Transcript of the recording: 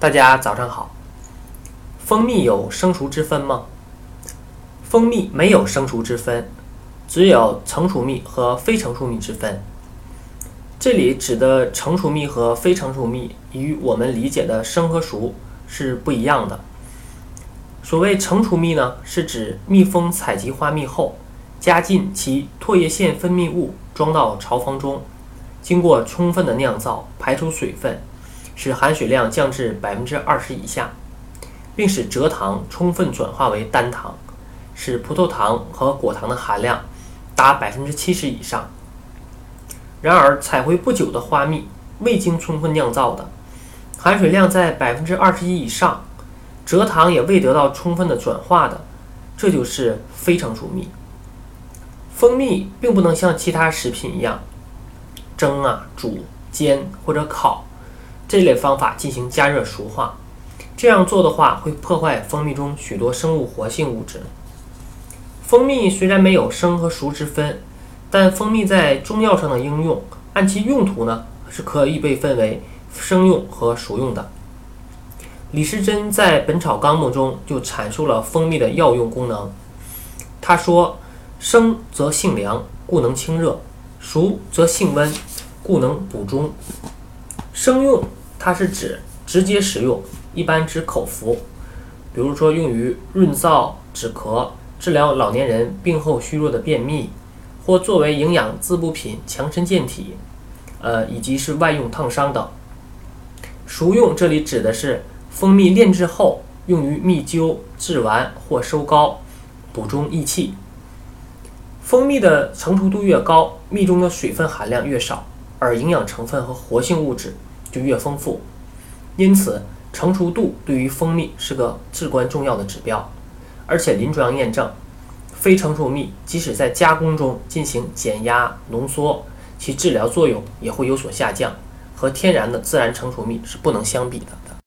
大家早上好。蜂蜜有生熟之分吗？蜂蜜没有生熟之分，只有成熟蜜和非成熟蜜之分。这里指的成熟蜜和非成熟蜜与我们理解的生和熟是不一样的。所谓成熟蜜呢，是指蜜蜂采集花蜜后，加进其唾液腺分泌物，装到巢房中，经过充分的酿造，排出水分。使含水量降至百分之二十以下，并使蔗糖充分转化为单糖，使葡萄糖和果糖的含量达百分之七十以上。然而，采回不久的花蜜未经充分酿造的，含水量在百分之二十一以上，蔗糖也未得到充分的转化的，这就是非成熟蜜。蜂蜜并不能像其他食品一样蒸啊、煮、煎或者烤。这类方法进行加热熟化，这样做的话会破坏蜂蜜中许多生物活性物质。蜂蜜虽然没有生和熟之分，但蜂蜜在中药上的应用，按其用途呢是可以被分为生用和熟用的。李时珍在《本草纲目》中就阐述了蜂蜜的药用功能。他说：“生则性凉，故能清热；熟则性温，故能补中。生用。”它是指直接食用，一般指口服，比如说用于润燥、止咳、治疗老年人病后虚弱的便秘，或作为营养滋补品强身健体，呃，以及是外用烫伤等。熟用这里指的是蜂蜜炼制后用于蜜灸、制丸或收膏、补中益气。蜂蜜的成熟度越高，蜜中的水分含量越少，而营养成分和活性物质。就越丰富，因此成熟度对于蜂蜜是个至关重要的指标。而且临床验证，非成熟蜜即使在加工中进行减压浓缩，其治疗作用也会有所下降，和天然的自然成熟蜜是不能相比的。